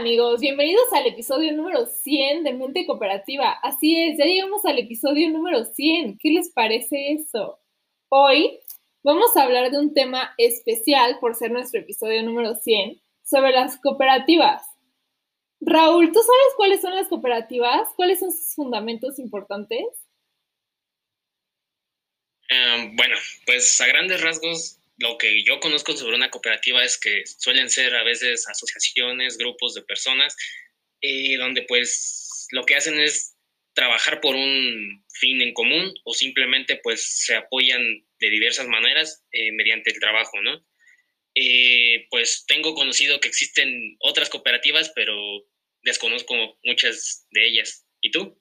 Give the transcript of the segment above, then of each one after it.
amigos, bienvenidos al episodio número 100 de Mente Cooperativa. Así es, ya llegamos al episodio número 100. ¿Qué les parece eso? Hoy vamos a hablar de un tema especial por ser nuestro episodio número 100 sobre las cooperativas. Raúl, ¿tú sabes cuáles son las cooperativas? ¿Cuáles son sus fundamentos importantes? Em, bueno, pues a grandes rasgos lo que yo conozco sobre una cooperativa es que suelen ser a veces asociaciones, grupos de personas, eh, donde pues lo que hacen es trabajar por un fin en común o simplemente pues se apoyan de diversas maneras eh, mediante el trabajo, ¿no? Eh, pues tengo conocido que existen otras cooperativas, pero desconozco muchas de ellas. ¿Y tú?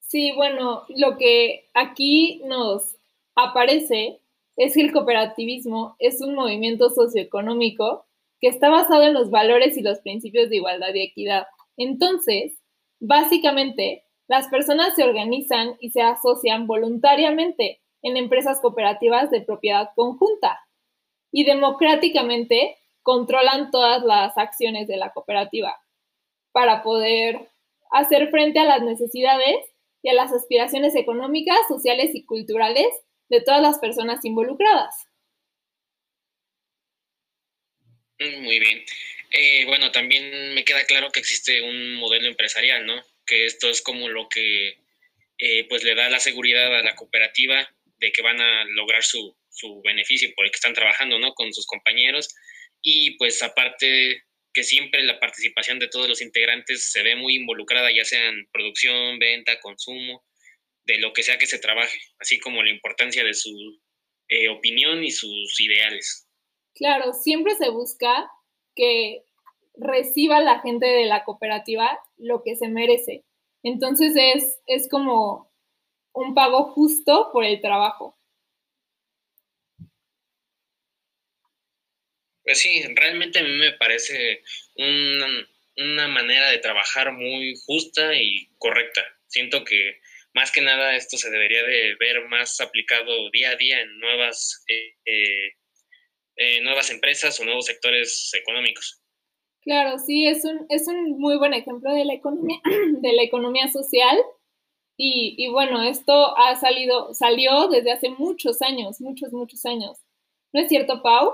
Sí, bueno, lo que aquí nos aparece es que el cooperativismo es un movimiento socioeconómico que está basado en los valores y los principios de igualdad y equidad. Entonces, básicamente, las personas se organizan y se asocian voluntariamente en empresas cooperativas de propiedad conjunta y democráticamente controlan todas las acciones de la cooperativa para poder hacer frente a las necesidades y a las aspiraciones económicas, sociales y culturales de todas las personas involucradas. Mm, muy bien. Eh, bueno, también me queda claro que existe un modelo empresarial, ¿no? Que esto es como lo que eh, pues le da la seguridad a la cooperativa de que van a lograr su, su beneficio por el que están trabajando, ¿no? Con sus compañeros. Y pues aparte que siempre la participación de todos los integrantes se ve muy involucrada, ya sea en producción, venta, consumo, de lo que sea que se trabaje, así como la importancia de su eh, opinión y sus ideales. Claro, siempre se busca que reciba la gente de la cooperativa lo que se merece. Entonces es, es como un pago justo por el trabajo. Pues sí, realmente a mí me parece una, una manera de trabajar muy justa y correcta. Siento que más que nada esto se debería de ver más aplicado día a día en nuevas, eh, eh, eh, nuevas empresas o nuevos sectores económicos. Claro, sí, es un, es un muy buen ejemplo de la economía, de la economía social. Y, y, bueno, esto ha salido, salió desde hace muchos años, muchos, muchos años. ¿No es cierto, Pau?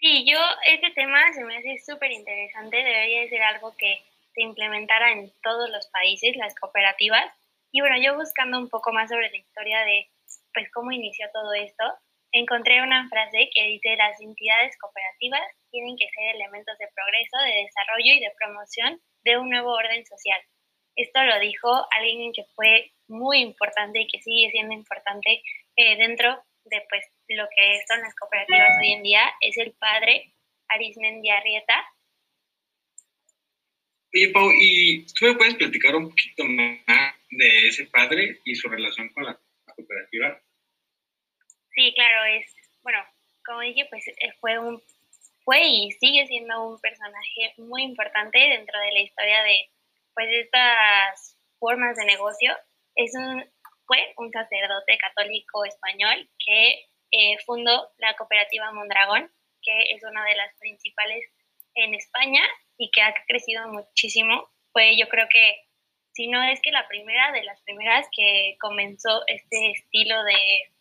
Sí, yo, este tema se me hace súper interesante, debería de ser algo que se implementara en todos los países, las cooperativas. Y bueno, yo buscando un poco más sobre la historia de pues cómo inició todo esto, encontré una frase que dice las entidades cooperativas tienen que ser elementos de progreso, de desarrollo y de promoción de un nuevo orden social. Esto lo dijo alguien que fue muy importante y que sigue siendo importante eh, dentro de pues lo que son las cooperativas hoy en día, es el padre Arismendi Arrieta, Oye, Pau, ¿y tú me puedes platicar un poquito más de ese padre y su relación con la, cooperativa? Sí, claro, es, bueno, como dije, pues eh, fue un, fue y sigue siendo un personaje muy importante dentro de la historia de, pues, estas formas de negocio. Es un, fue un sacerdote católico español que eh, fundó la cooperativa Mondragón, que es una de las principales en España y que ha crecido muchísimo. Fue yo creo que, si no es que la primera de las primeras que comenzó este estilo de,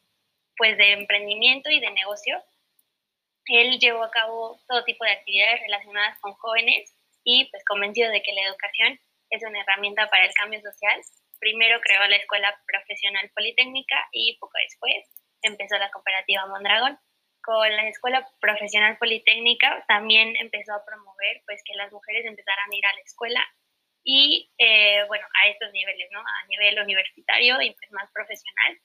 pues, de emprendimiento y de negocio. Él llevó a cabo todo tipo de actividades relacionadas con jóvenes y pues convencido de que la educación es una herramienta para el cambio social. Primero creó la Escuela Profesional Politécnica y poco después empezó la cooperativa Mondragón con la Escuela Profesional Politécnica también empezó a promover pues que las mujeres empezaran a ir a la escuela y eh, bueno, a estos niveles, ¿no? A nivel universitario y pues más profesional.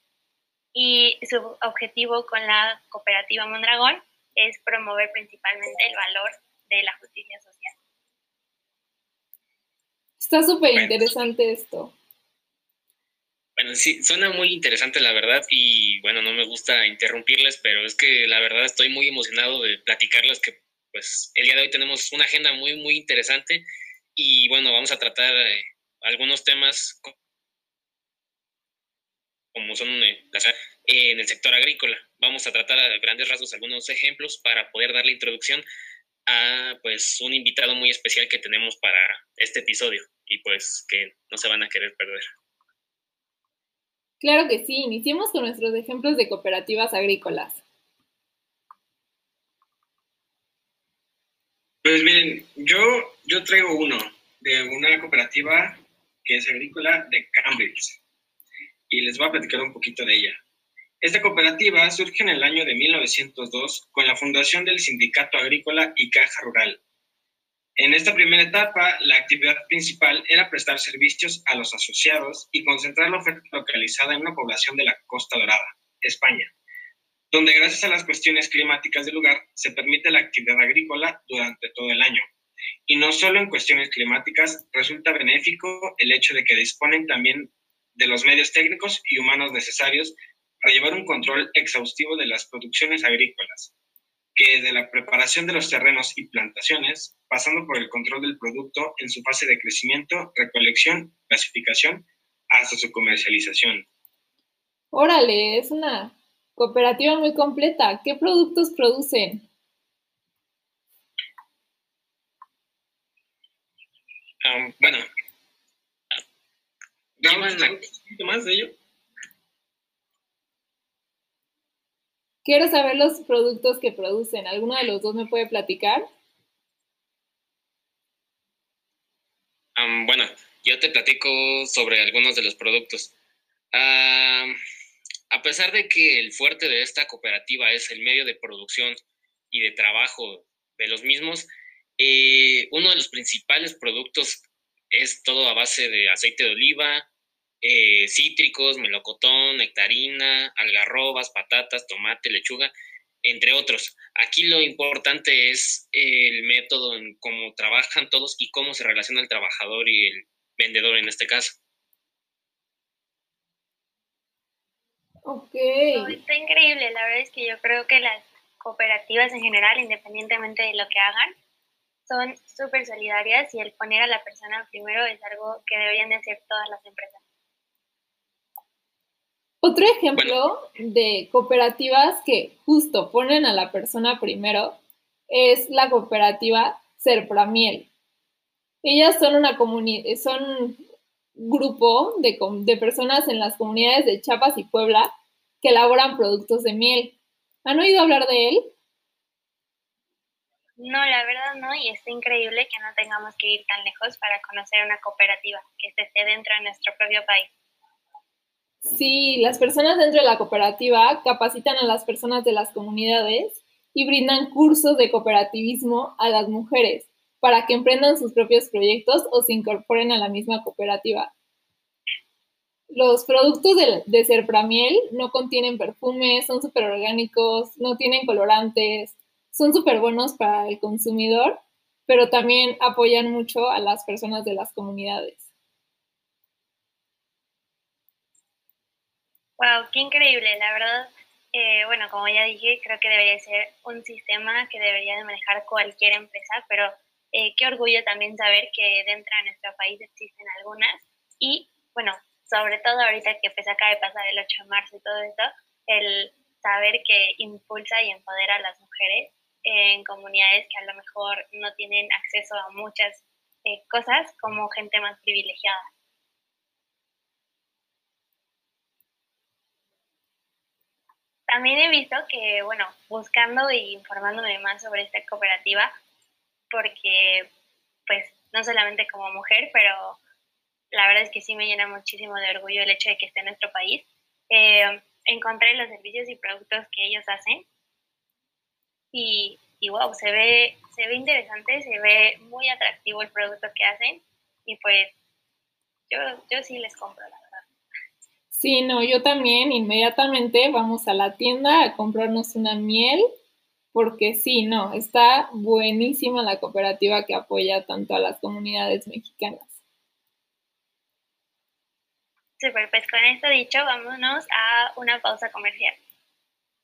Y su objetivo con la cooperativa Mondragón es promover principalmente el valor de la justicia social. Está súper interesante esto. Bueno, sí, suena muy interesante la verdad y bueno, no me gusta interrumpirles, pero es que la verdad estoy muy emocionado de platicarles que pues el día de hoy tenemos una agenda muy, muy interesante y bueno, vamos a tratar eh, algunos temas como son eh, en el sector agrícola. Vamos a tratar a grandes rasgos algunos ejemplos para poder dar la introducción a pues un invitado muy especial que tenemos para este episodio y pues que no se van a querer perder. Claro que sí, iniciemos con nuestros ejemplos de cooperativas agrícolas. Pues miren, yo, yo traigo uno de una cooperativa que es agrícola de Cambridge y les voy a platicar un poquito de ella. Esta cooperativa surge en el año de 1902 con la fundación del Sindicato Agrícola y Caja Rural. En esta primera etapa, la actividad principal era prestar servicios a los asociados y concentrar la oferta localizada en una población de la Costa Dorada, España, donde gracias a las cuestiones climáticas del lugar se permite la actividad agrícola durante todo el año. Y no solo en cuestiones climáticas, resulta benéfico el hecho de que disponen también de los medios técnicos y humanos necesarios para llevar un control exhaustivo de las producciones agrícolas, que desde la preparación de los terrenos y plantaciones, pasando por el control del producto en su fase de crecimiento, recolección, clasificación, hasta su comercialización. Órale, es una cooperativa muy completa. ¿Qué productos producen? bueno, ¿qué más de ello? Quiero saber los productos que producen. ¿Alguno de los dos me puede platicar? bueno, yo te platico sobre algunos de los productos. a pesar de que el fuerte de esta cooperativa es el medio de producción y de trabajo de los mismos, eh, uno de los principales productos es todo a base de aceite de oliva, eh, cítricos, melocotón, nectarina, algarrobas, patatas, tomate, lechuga, entre otros. Aquí lo importante es el método en cómo trabajan todos y cómo se relaciona el trabajador y el vendedor en este caso. Ok. está increíble. La verdad es que yo creo que las cooperativas en general, independientemente de lo que hagan, son súper solidarias y el poner a la persona primero es algo que deberían de hacer todas las empresas. Otro ejemplo de cooperativas que justo ponen a la persona primero es la cooperativa Serpramiel. Ellas son una comunidad, son un grupo de, de personas en las comunidades de Chiapas y Puebla que elaboran productos de miel. ¿Han oído hablar de él? No, la verdad no, y es increíble que no tengamos que ir tan lejos para conocer una cooperativa que esté dentro de nuestro propio país. Sí, las personas dentro de la cooperativa capacitan a las personas de las comunidades y brindan cursos de cooperativismo a las mujeres para que emprendan sus propios proyectos o se incorporen a la misma cooperativa. Los productos de, de Serpramiel no contienen perfumes, son súper orgánicos, no tienen colorantes, son súper buenos para el consumidor, pero también apoyan mucho a las personas de las comunidades. Wow, qué increíble, la verdad. Eh, bueno, como ya dije, creo que debería ser un sistema que debería de manejar cualquier empresa, pero eh, qué orgullo también saber que dentro de nuestro país existen algunas y, bueno, sobre todo ahorita que pues acaba de pasar el 8 de marzo y todo esto, el saber que impulsa y empodera a las mujeres en comunidades que a lo mejor no tienen acceso a muchas eh, cosas como gente más privilegiada. También he visto que, bueno, buscando y informándome más sobre esta cooperativa, porque, pues, no solamente como mujer, pero la verdad es que sí me llena muchísimo de orgullo el hecho de que esté en nuestro país. Eh, encontré los servicios y productos que ellos hacen y, y wow, se ve, se ve interesante, se ve muy atractivo el producto que hacen y pues yo, yo sí les compro, la Sí, no, yo también inmediatamente vamos a la tienda a comprarnos una miel, porque sí, no, está buenísima la cooperativa que apoya tanto a las comunidades mexicanas. Super, pues con esto dicho, vámonos a una pausa comercial.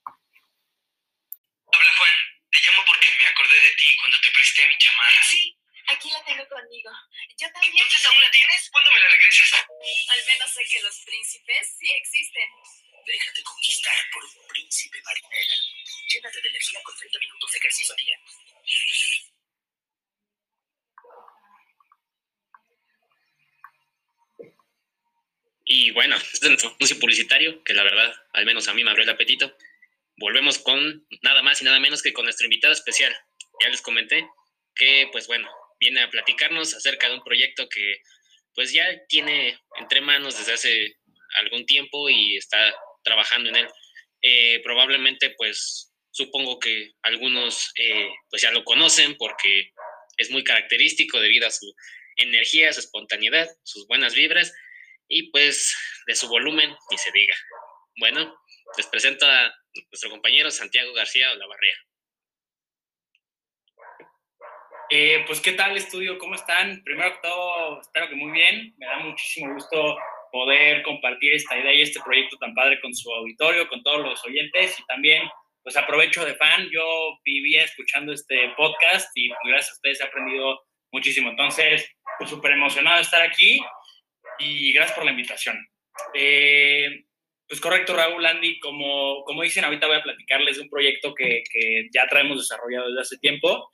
Hola Juan, te llamo porque me acordé de ti cuando te presté mi chamarra. Sí, Aquí la tengo conmigo. Yo también. ¿Entonces aún la tienes? ¿Cuándo me la regresas? Al menos sé que los príncipes sí existen. Déjate conquistar por un príncipe marinera. Llénate de energía con 30 minutos de ejercicio día. Y bueno, este es nuestro anuncio publicitario, que la verdad, al menos a mí me abrió el apetito. Volvemos con nada más y nada menos que con nuestro invitado especial. Ya les comenté que, pues bueno, viene a platicarnos acerca de un proyecto que pues ya tiene entre manos desde hace algún tiempo y está trabajando en él. Eh, probablemente pues supongo que algunos eh, pues ya lo conocen porque es muy característico debido a su energía, su espontaneidad, sus buenas vibras y pues de su volumen, ni se diga. Bueno, les presento a nuestro compañero Santiago García Olavarría. Eh, pues, ¿qué tal, estudio? ¿Cómo están? Primero que todo, espero que muy bien. Me da muchísimo gusto poder compartir esta idea y este proyecto tan padre con su auditorio, con todos los oyentes y también, pues, aprovecho de fan. Yo vivía escuchando este podcast y pues, gracias a ustedes he aprendido muchísimo. Entonces, pues, súper emocionado de estar aquí y gracias por la invitación. Eh, pues correcto, Raúl, Andy, como, como dicen, ahorita voy a platicarles de un proyecto que, que ya traemos desarrollado desde hace tiempo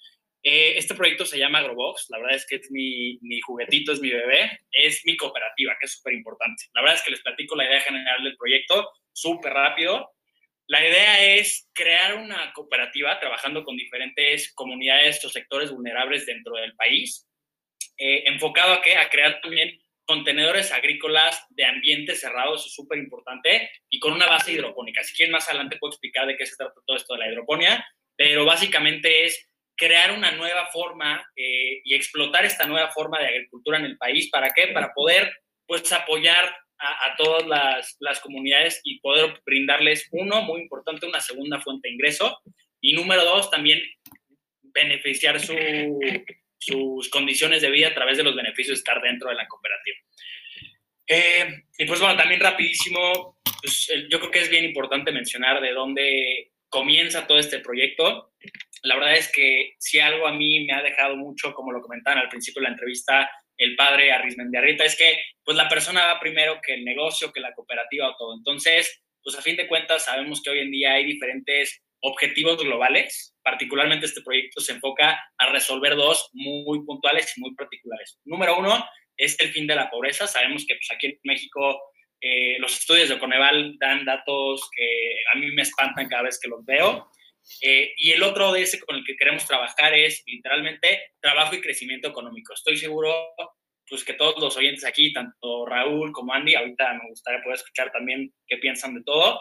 eh, este proyecto se llama Agrobox, la verdad es que es mi, mi juguetito, es mi bebé, es mi cooperativa, que es súper importante. La verdad es que les platico la idea general del proyecto súper rápido. La idea es crear una cooperativa trabajando con diferentes comunidades o sectores vulnerables dentro del país, eh, enfocado a qué? A crear también contenedores agrícolas de ambientes cerrados, es súper importante, y con una base hidropónica. Si quieren más adelante puedo explicar de qué se trata todo esto de la hidroponía, pero básicamente es crear una nueva forma eh, y explotar esta nueva forma de agricultura en el país. ¿Para qué? Para poder pues apoyar a, todas las, las, comunidades y poder brindarles, uno, muy importante, una segunda fuente de ingreso y número dos, también beneficiar su, sus condiciones de vida a través de los beneficios de estar dentro de la cooperativa. Eh, y pues bueno, también rapidísimo, pues, yo creo que es bien importante mencionar de dónde comienza todo este proyecto la verdad es que si algo a mí me ha dejado mucho, como lo comentaban al principio de la entrevista, el padre Arrizmendiarrita, es que pues la persona va primero que el negocio, que la cooperativa o todo. Entonces, pues a fin de cuentas sabemos que hoy en día hay diferentes objetivos globales. Particularmente este proyecto se enfoca a resolver dos muy puntuales y muy particulares. Número uno es el fin de la pobreza. Sabemos que pues, aquí en México eh, los estudios de Coneval dan datos que a mí me espantan cada vez que los veo. Eh, y el otro de ese con el que queremos trabajar es literalmente trabajo y crecimiento económico. Estoy seguro pues que todos los oyentes aquí, tanto Raúl como Andy, ahorita me gustaría poder escuchar también qué piensan de todo,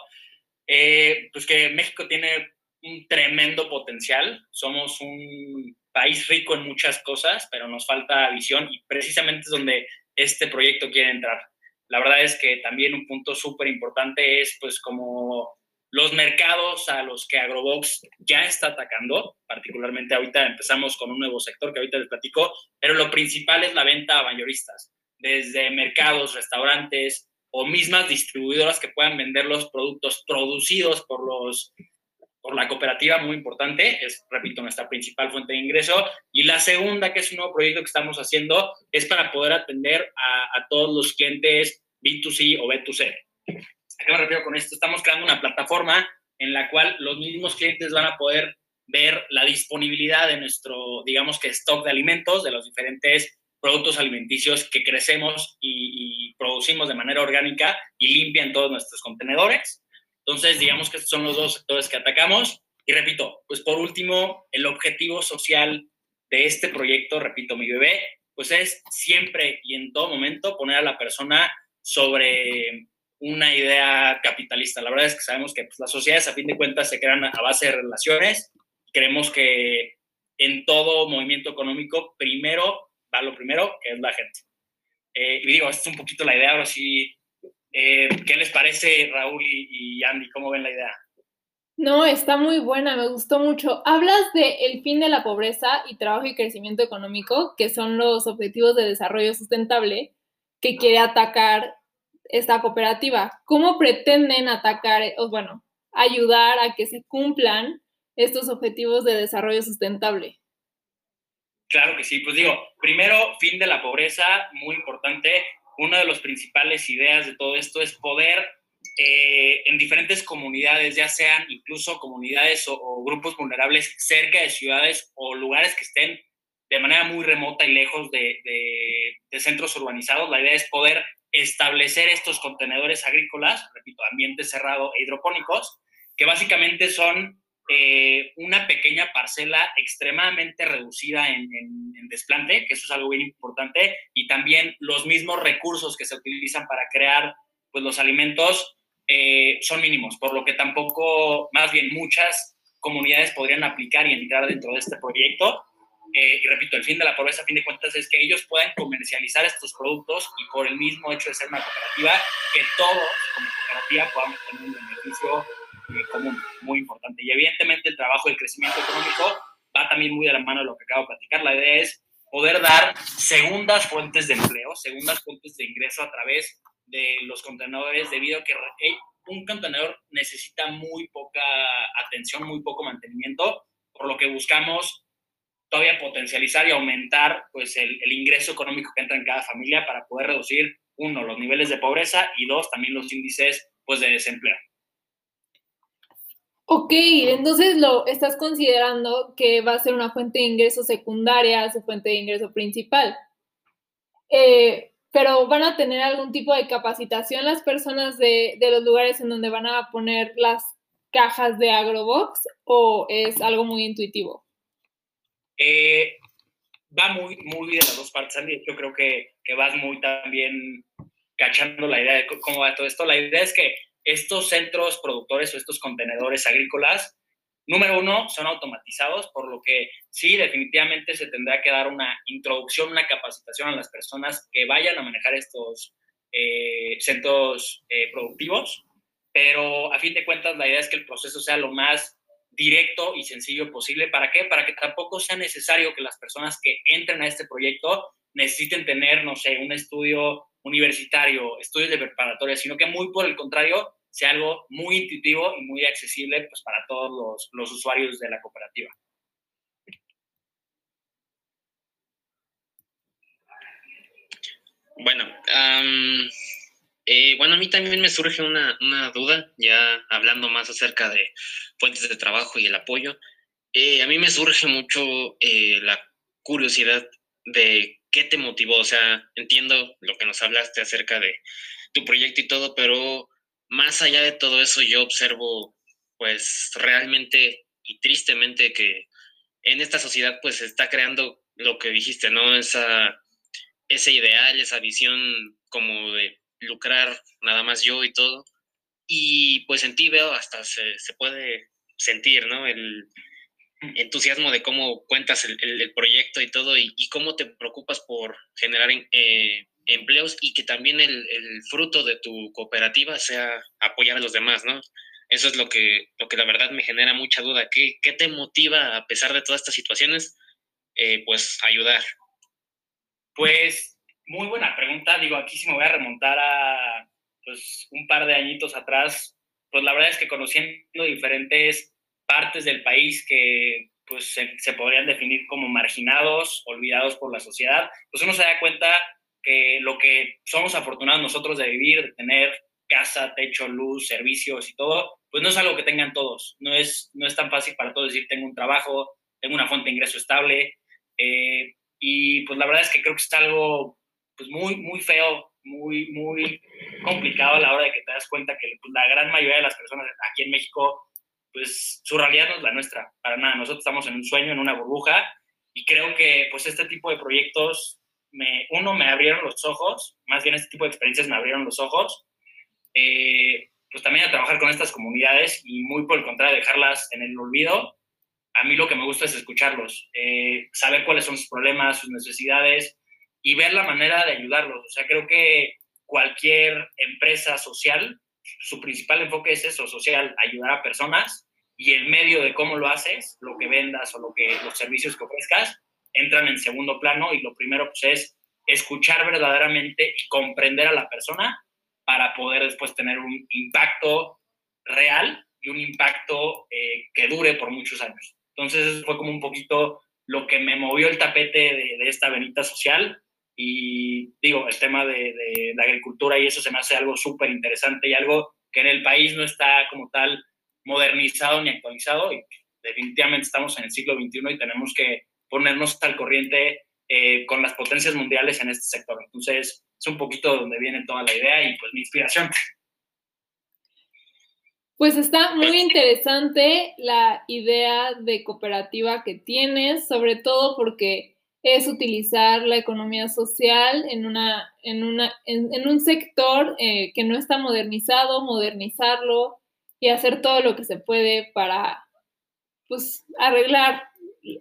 eh, pues que México tiene un tremendo potencial, somos un país rico en muchas cosas, pero nos falta visión y precisamente es donde este proyecto quiere entrar. La verdad es que también un punto súper importante es pues como los mercados a los que Agrobox ya está atacando, particularmente ahorita empezamos con un nuevo sector que ahorita les platico, pero lo principal es la venta a mayoristas, desde mercados, restaurantes o mismas distribuidoras que puedan vender los productos producidos por los por la cooperativa, muy importante, es, repito, nuestra principal fuente de ingreso. Y la segunda, que es un nuevo proyecto que estamos haciendo, es para poder atender a, a todos los clientes B2C o B2C. ¿A qué me refiero con esto? Estamos creando una plataforma en la cual los mismos clientes van a poder ver la disponibilidad de nuestro, digamos que, stock de alimentos, de los diferentes productos alimenticios que crecemos y, producimos de manera orgánica y limpia en todos nuestros contenedores. Entonces, digamos que estos son los dos sectores que atacamos. Y repito, pues por último, el objetivo social de este proyecto, repito, mi bebé, pues es siempre y en todo momento poner a la persona sobre una idea capitalista. La verdad es que sabemos que pues, las sociedades a fin de cuentas se crean a base de relaciones. Creemos que en todo movimiento económico, primero va lo primero, que es la gente. Eh, y digo, esta es un poquito la idea. Ahora sí, eh, ¿qué les parece, Raúl y, Andy? ¿Cómo ven la idea? No, está muy buena, me gustó mucho. Hablas de el fin de la pobreza y trabajo y crecimiento económico, que son los objetivos de desarrollo sustentable que quiere atacar esta cooperativa. ¿Cómo pretenden atacar, o bueno, ayudar a que se cumplan estos objetivos de desarrollo sustentable? Claro que sí, pues digo, primero, fin de la pobreza, muy importante. Una de las principales ideas de todo esto es poder eh, en diferentes comunidades, ya sean incluso comunidades o, grupos vulnerables cerca de ciudades o lugares que estén de manera muy remota y lejos de centros urbanizados, la idea es poder establecer estos contenedores agrícolas, repito, ambiente cerrado e hidropónicos, que básicamente son eh, una pequeña parcela extremadamente reducida en, desplante, que eso es algo bien importante, y también los mismos recursos que se utilizan para crear pues, los alimentos eh, son mínimos, por lo que tampoco, más bien muchas comunidades podrían aplicar y entrar dentro de este proyecto. Eh, y repito, el fin de la pobreza, a fin de cuentas, es que ellos puedan comercializar estos productos y por el mismo hecho de ser una cooperativa, que todos como cooperativa podamos tener un beneficio eh, común, muy importante. Y evidentemente el trabajo del crecimiento económico va también muy de la mano de lo que acabo de platicar. La idea es poder dar segundas fuentes de empleo, segundas fuentes de ingreso a través de los contenedores, debido a que un contenedor necesita muy poca atención, muy poco mantenimiento, por lo que buscamos todavía potencializar y aumentar pues, el, ingreso económico que entra en cada familia para poder reducir, uno, los niveles de pobreza y dos, también los índices pues, de desempleo. Ok, entonces lo estás considerando que va a ser una fuente de ingreso secundaria su fuente de ingreso principal. Eh, pero van a tener algún tipo de capacitación las personas de, los lugares en donde van a poner las cajas de Agrobox o es algo muy intuitivo? Eh, va muy, muy de las dos partes, Andy. Yo creo que, que vas muy también cachando la idea de cómo va todo esto. La idea es que estos centros productores o estos contenedores agrícolas, número uno, son automatizados, por lo que sí, definitivamente se tendrá que dar una introducción, una capacitación a las personas que vayan a manejar estos eh, centros eh, productivos, pero a fin de cuentas la idea es que el proceso sea lo más directo y sencillo posible. ¿Para qué? Para que tampoco sea necesario que las personas que entren a este proyecto necesiten tener, no sé, un estudio universitario, estudios de preparatoria, sino que muy por el contrario, sea algo muy intuitivo y muy accesible pues, para todos los, los usuarios de la cooperativa. Bueno, eh, bueno, a mí también me surge una, una, duda, ya hablando más acerca de fuentes de trabajo y el apoyo. Eh, a mí me surge mucho eh, la curiosidad de ¿qué te motivó? O sea, entiendo lo que nos hablaste acerca de tu proyecto y todo, pero más allá de todo eso yo observo pues realmente y tristemente que en esta sociedad pues se está creando lo que dijiste, ¿no? Esa, ese ideal, esa visión como de lucrar nada más yo y todo. Y pues en ti veo hasta se, se puede sentir, ¿no? El, entusiasmo de cómo cuentas el, proyecto y todo y, cómo te preocupas por generar eh, empleos y que también el, fruto de tu cooperativa sea apoyar a los demás, ¿no? Eso es lo que, lo que la verdad me genera mucha duda. ¿Qué, qué te motiva, a pesar de todas estas situaciones, eh, pues ayudar? Pues muy buena pregunta. Digo, aquí sí me voy a remontar a pues, un par de añitos atrás. Pues la verdad es que conociendo diferentes partes del país que pues se, podrían definir como marginados, olvidados por la sociedad, pues uno se da cuenta que lo que somos afortunados nosotros de vivir, de tener casa, techo, luz, servicios y todo, pues no es algo que tengan todos. No es, no es tan fácil para todos decir, tengo un trabajo, tengo una fuente de ingreso estable. Eh, y pues la verdad es que creo que está algo pues muy, muy feo, muy, muy complicado a la hora de que te das cuenta que pues, la gran mayoría de las personas aquí en México pues su realidad no es la nuestra, para nada. Nosotros estamos en un sueño, en una burbuja, y creo que pues este tipo de proyectos, me, uno, me abrieron los ojos, más bien este tipo de experiencias me abrieron los ojos, eh, pues también a trabajar con estas comunidades y muy por el contrario, dejarlas en el olvido. A mí lo que me gusta es escucharlos, eh, saber cuáles son sus problemas, sus necesidades y ver la manera de ayudarlos. O sea, creo que cualquier empresa social su principal enfoque es eso, social, ayudar a personas y el medio de cómo lo haces, lo que vendas o lo que, los servicios que ofrezcas, entran en segundo plano y lo primero pues, es escuchar verdaderamente y comprender a la persona para poder después tener un impacto real y un impacto eh, que dure por muchos años. Entonces fue como un poquito lo que me movió el tapete de, de esta venita social y digo, el tema de, de la agricultura y eso se me hace algo súper interesante y algo que en el país no está como tal modernizado ni actualizado y definitivamente estamos en el siglo XXI y tenemos que ponernos al corriente eh, con las potencias mundiales en este sector. Entonces, es un poquito de donde viene toda la idea y pues mi inspiración. Pues está muy interesante la idea de cooperativa que tienes, sobre todo porque es utilizar la economía social en, un sector eh, que no está modernizado, modernizarlo y hacer todo lo que se puede para pues, arreglar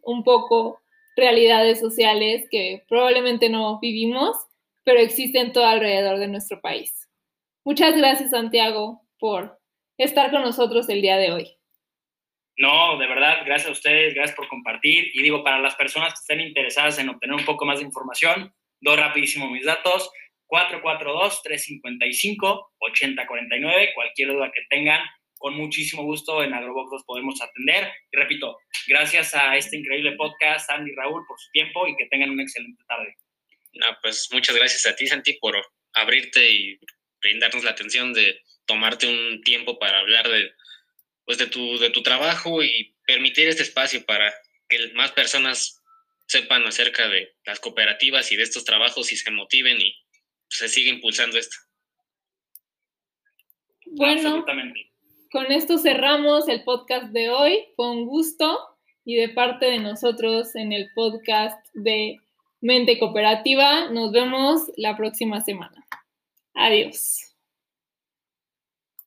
un poco realidades sociales que probablemente no vivimos, pero existen todo alrededor de nuestro país. Muchas gracias, Santiago, por estar con nosotros el día de hoy. No, de verdad, gracias a ustedes, gracias por compartir. Y digo, para las personas que estén interesadas en obtener un poco más de información, doy rapidísimo mis datos. 442-355-8049. Cualquier duda que tengan, con muchísimo gusto en Agrobox los podemos atender. Y repito, gracias a este increíble podcast, Andy y Raúl, por su tiempo y que tengan una excelente tarde. No, pues muchas gracias a ti, Santi, por abrirte y brindarnos la atención de tomarte un tiempo para hablar de, pues de, tu, de tu trabajo y permitir este espacio para que más personas sepan acerca de las cooperativas y de estos trabajos y se motiven y se siga impulsando esto. Bueno, con esto cerramos el podcast de hoy. Fue un gusto y de parte de nosotros en el podcast de Mente Cooperativa, nos vemos la próxima semana. Adiós.